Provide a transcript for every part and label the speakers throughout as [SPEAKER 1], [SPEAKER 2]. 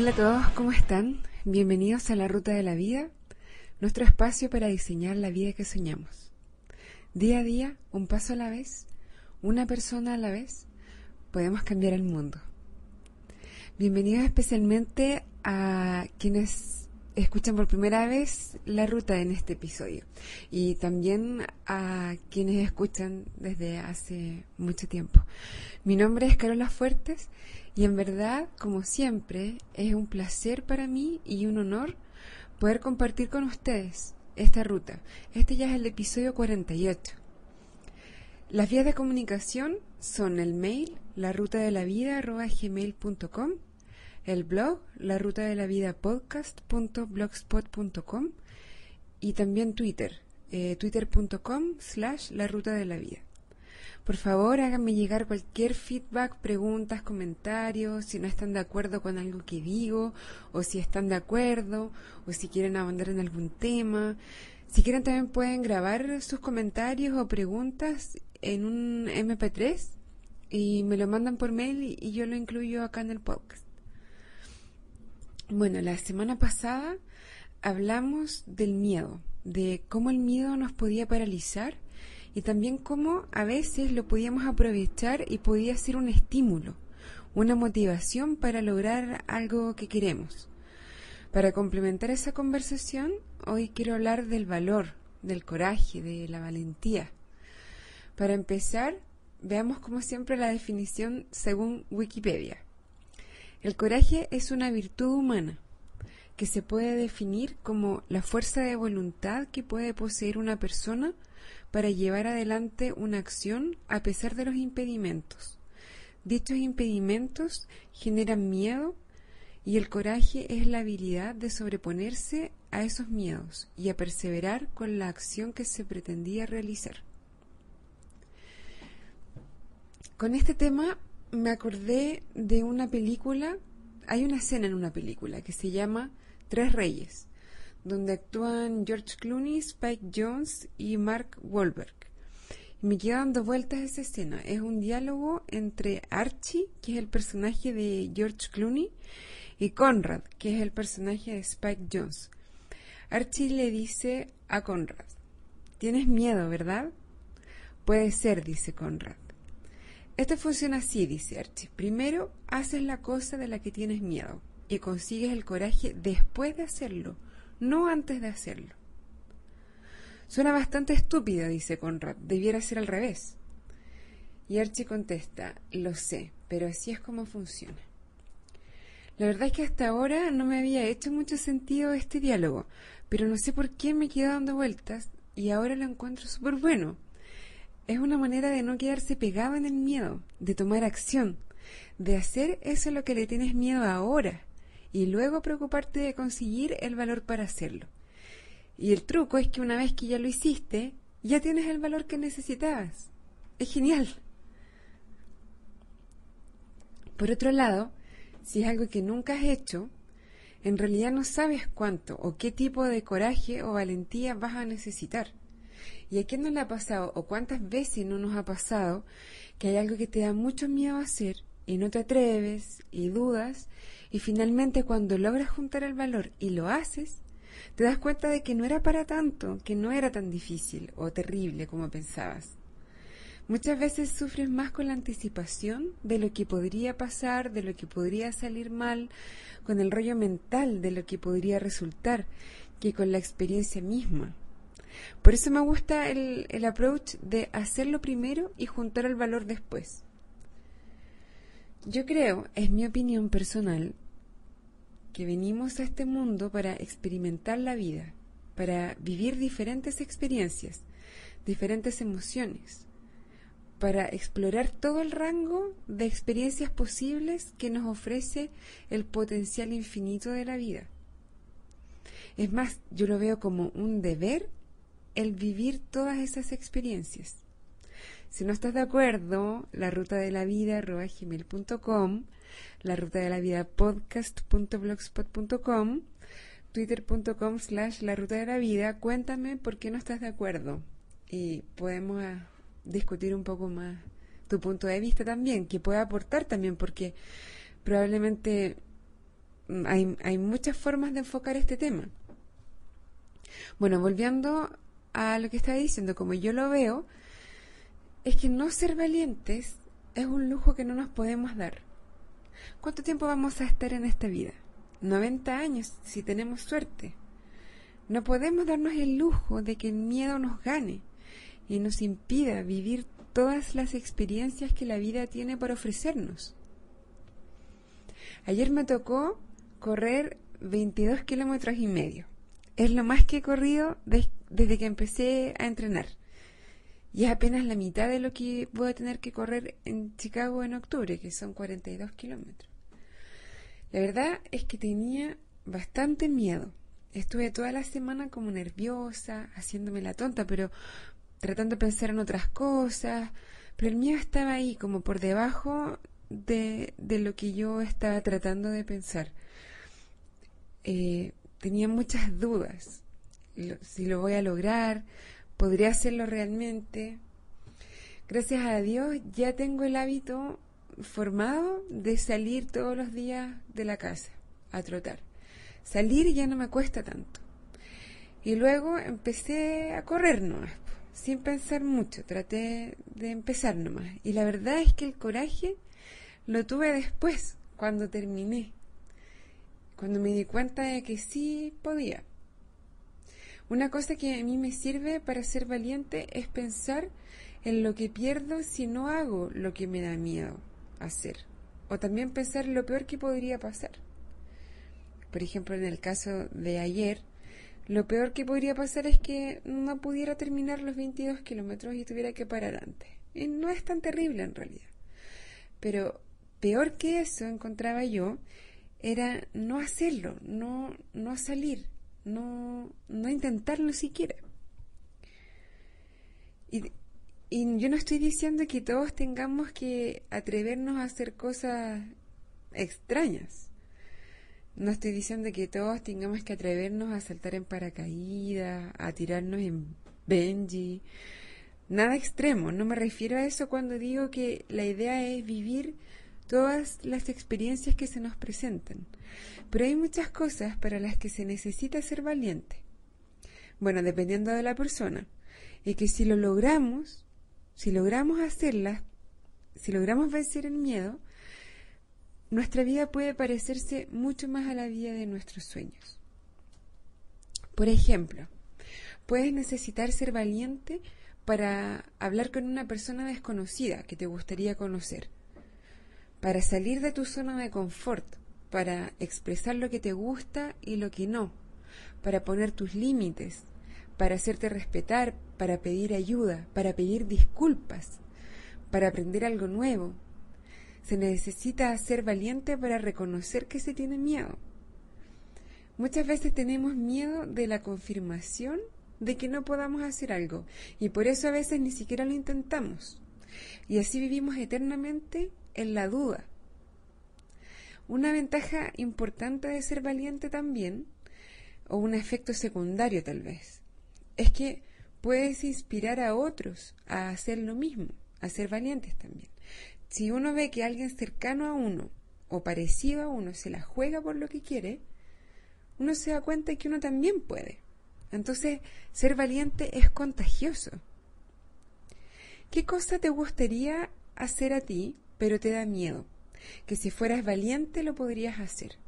[SPEAKER 1] Hola a todos, ¿cómo están? Bienvenidos a La Ruta de la Vida, nuestro espacio para diseñar la vida que soñamos. Día a día, un paso a la vez, una persona a la vez, podemos cambiar el mundo. Bienvenidos especialmente a quienes escuchan por primera vez la ruta en este episodio y también a quienes escuchan desde hace mucho tiempo. Mi nombre es Carola Fuertes y en verdad, como siempre, es un placer para mí y un honor poder compartir con ustedes esta ruta. Este ya es el episodio 48. Las vías de comunicación son el mail, la el blog, la y también Twitter, eh, twitter.com slash la. Por favor, háganme llegar cualquier feedback, preguntas, comentarios, si no están de acuerdo con algo que digo, o si están de acuerdo, o si quieren abundar en algún tema. Si quieren también pueden grabar sus comentarios o preguntas en un MP3 y me lo mandan por mail y yo lo incluyo acá en el podcast. Bueno, la semana pasada hablamos del miedo, de cómo el miedo nos podía paralizar y también cómo a veces lo podíamos aprovechar y podía ser un estímulo, una motivación para lograr algo que queremos. Para complementar esa conversación, hoy quiero hablar del valor, del coraje, de la valentía. Para empezar, veamos como siempre la definición según Wikipedia. El coraje es una virtud humana que se puede definir como la fuerza de voluntad que puede poseer una persona para llevar adelante una acción a pesar de los impedimentos. Dichos impedimentos generan miedo y el coraje es la habilidad de sobreponerse a esos miedos y a perseverar con la acción que se pretendía realizar. Con este tema me acordé de una película, hay una escena en una película que se llama Tres Reyes donde actúan George Clooney, Spike Jones y Mark Wahlberg. me queda dando vueltas esa escena. Es un diálogo entre Archie, que es el personaje de George Clooney, y Conrad, que es el personaje de Spike Jones. Archie le dice a Conrad, Tienes miedo, ¿verdad? Puede ser, dice Conrad. Esto funciona así, dice Archie. Primero haces la cosa de la que tienes miedo y consigues el coraje después de hacerlo no antes de hacerlo. Suena bastante estúpida, dice Conrad, debiera ser al revés. Y Archie contesta, lo sé, pero así es como funciona. La verdad es que hasta ahora no me había hecho mucho sentido este diálogo, pero no sé por qué me quedo dando vueltas y ahora lo encuentro súper bueno. Es una manera de no quedarse pegado en el miedo, de tomar acción, de hacer eso a lo que le tienes miedo ahora y luego preocuparte de conseguir el valor para hacerlo. Y el truco es que una vez que ya lo hiciste, ya tienes el valor que necesitabas. Es genial. Por otro lado, si es algo que nunca has hecho, en realidad no sabes cuánto o qué tipo de coraje o valentía vas a necesitar. ¿Y a quién no le ha pasado o cuántas veces no nos ha pasado que hay algo que te da mucho miedo hacer y no te atreves y dudas y finalmente cuando logras juntar el valor y lo haces, te das cuenta de que no era para tanto, que no era tan difícil o terrible como pensabas. Muchas veces sufres más con la anticipación de lo que podría pasar, de lo que podría salir mal, con el rollo mental de lo que podría resultar, que con la experiencia misma. Por eso me gusta el, el approach de hacerlo primero y juntar el valor después. Yo creo, es mi opinión personal, que venimos a este mundo para experimentar la vida, para vivir diferentes experiencias, diferentes emociones, para explorar todo el rango de experiencias posibles que nos ofrece el potencial infinito de la vida. Es más, yo lo veo como un deber el vivir todas esas experiencias. Si no estás de acuerdo, la ruta de la vida la ruta de la vida podcast.blogspot.com, twitter.com slash la ruta de la vida, cuéntame por qué no estás de acuerdo y podemos ah, discutir un poco más tu punto de vista también, que pueda aportar también, porque probablemente hay, hay muchas formas de enfocar este tema. Bueno, volviendo a lo que estaba diciendo, como yo lo veo, es que no ser valientes es un lujo que no nos podemos dar. ¿Cuánto tiempo vamos a estar en esta vida? 90 años, si tenemos suerte. No podemos darnos el lujo de que el miedo nos gane y nos impida vivir todas las experiencias que la vida tiene para ofrecernos. Ayer me tocó correr 22 kilómetros y medio. Es lo más que he corrido desde que empecé a entrenar. Y es apenas la mitad de lo que voy a tener que correr en Chicago en octubre, que son 42 kilómetros. La verdad es que tenía bastante miedo. Estuve toda la semana como nerviosa, haciéndome la tonta, pero tratando de pensar en otras cosas. Pero el miedo estaba ahí, como por debajo de, de lo que yo estaba tratando de pensar. Eh, tenía muchas dudas. si lo voy a lograr, podría hacerlo realmente. Gracias a Dios ya tengo el hábito formado de salir todos los días de la casa a trotar. Salir ya no me cuesta tanto. Y luego empecé a correr nomás, sin pensar mucho. Traté de empezar nomás. Y la verdad es que el coraje lo tuve después, cuando terminé. Cuando me di cuenta de que sí podía. Una cosa que a mí me sirve para ser valiente es pensar en lo que pierdo si no hago lo que me da miedo hacer. O también pensar lo peor que podría pasar. Por ejemplo, en el caso de ayer, lo peor que podría pasar es que no pudiera terminar los 22 kilómetros y tuviera que parar antes. Y no es tan terrible en realidad. Pero peor que eso, encontraba yo, era no hacerlo, no, no salir, no, no intentarlo siquiera. Y, y yo no estoy diciendo que todos tengamos que atrevernos a hacer cosas extrañas. No estoy diciendo que todos tengamos que atrevernos a saltar en paracaídas, a tirarnos en Benji. Nada extremo, no me refiero a eso cuando digo que la idea es vivir todas las experiencias que se nos presenten. Pero hay muchas cosas para las que se necesita ser valiente. Bueno, dependiendo de la persona. Y que si lo logramos, si logramos hacerlas, si logramos vencer el miedo, nuestra vida puede parecerse mucho más a la vida de nuestros sueños. Por ejemplo, puedes necesitar ser valiente para hablar con una persona desconocida que te gustaría conocer para salir de tu zona de confort, para expresar lo que te gusta y lo que no, para poner tus límites, para hacerte respetar, para pedir ayuda, para pedir disculpas, para aprender algo nuevo. Se necesita ser valiente para reconocer que se tiene miedo. Muchas veces tenemos miedo de la confirmación de que no podamos hacer algo y por eso a veces ni siquiera lo intentamos. Y así vivimos eternamente en la duda. Una ventaja importante de ser valiente también, o un efecto secundario tal vez, es que puedes inspirar a otros a hacer lo mismo, a ser valientes también. Si uno ve que alguien cercano a uno o parecido a uno se la juega por lo que quiere, uno se da cuenta que uno también puede. Entonces, ser valiente es contagioso. ¿Qué cosa te gustaría hacer a ti pero te da miedo, que si fueras valiente lo podrías hacer.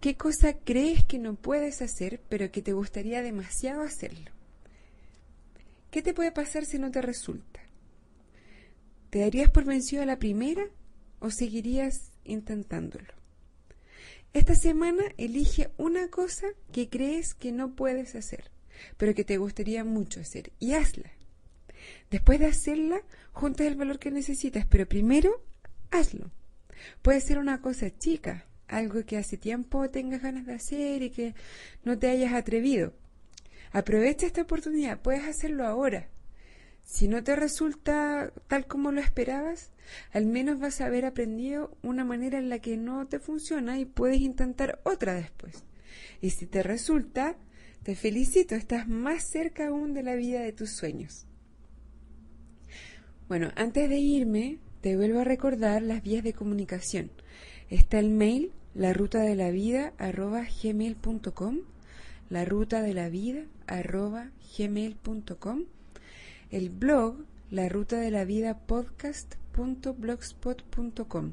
[SPEAKER 1] ¿Qué cosa crees que no puedes hacer, pero que te gustaría demasiado hacerlo? ¿Qué te puede pasar si no te resulta? ¿Te darías por vencido a la primera o seguirías intentándolo? Esta semana elige una cosa que crees que no puedes hacer, pero que te gustaría mucho hacer y hazla. Después de hacerla, juntas el valor que necesitas, pero primero hazlo. Puede ser una cosa chica, algo que hace tiempo tengas ganas de hacer y que no te hayas atrevido. Aprovecha esta oportunidad, puedes hacerlo ahora. Si no te resulta tal como lo esperabas, al menos vas a haber aprendido una manera en la que no te funciona y puedes intentar otra después. Y si te resulta, te felicito, estás más cerca aún de la vida de tus sueños. Bueno, antes de irme, te vuelvo a recordar las vías de comunicación. Está el mail la ruta de la vida arroba gmail.com, la ruta de la vida arroba gmail.com, el blog la ruta de la vida podcast.blogspot.com.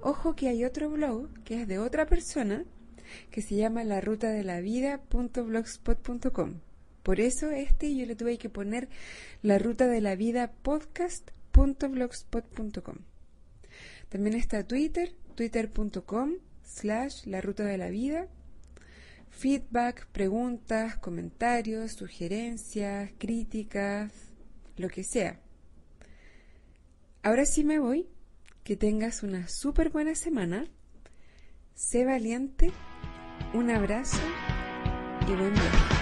[SPEAKER 1] Ojo que hay otro blog que es de otra persona que se llama la ruta de la vida.blogspot.com. Por eso este yo le tuve que poner la ruta de la vida podcast.blogspot.com. También está Twitter, twitter.com slash la ruta de la vida. Feedback, preguntas, comentarios, sugerencias, críticas, lo que sea. Ahora sí me voy. Que tengas una súper buena semana. Sé valiente. Un abrazo y buen viaje.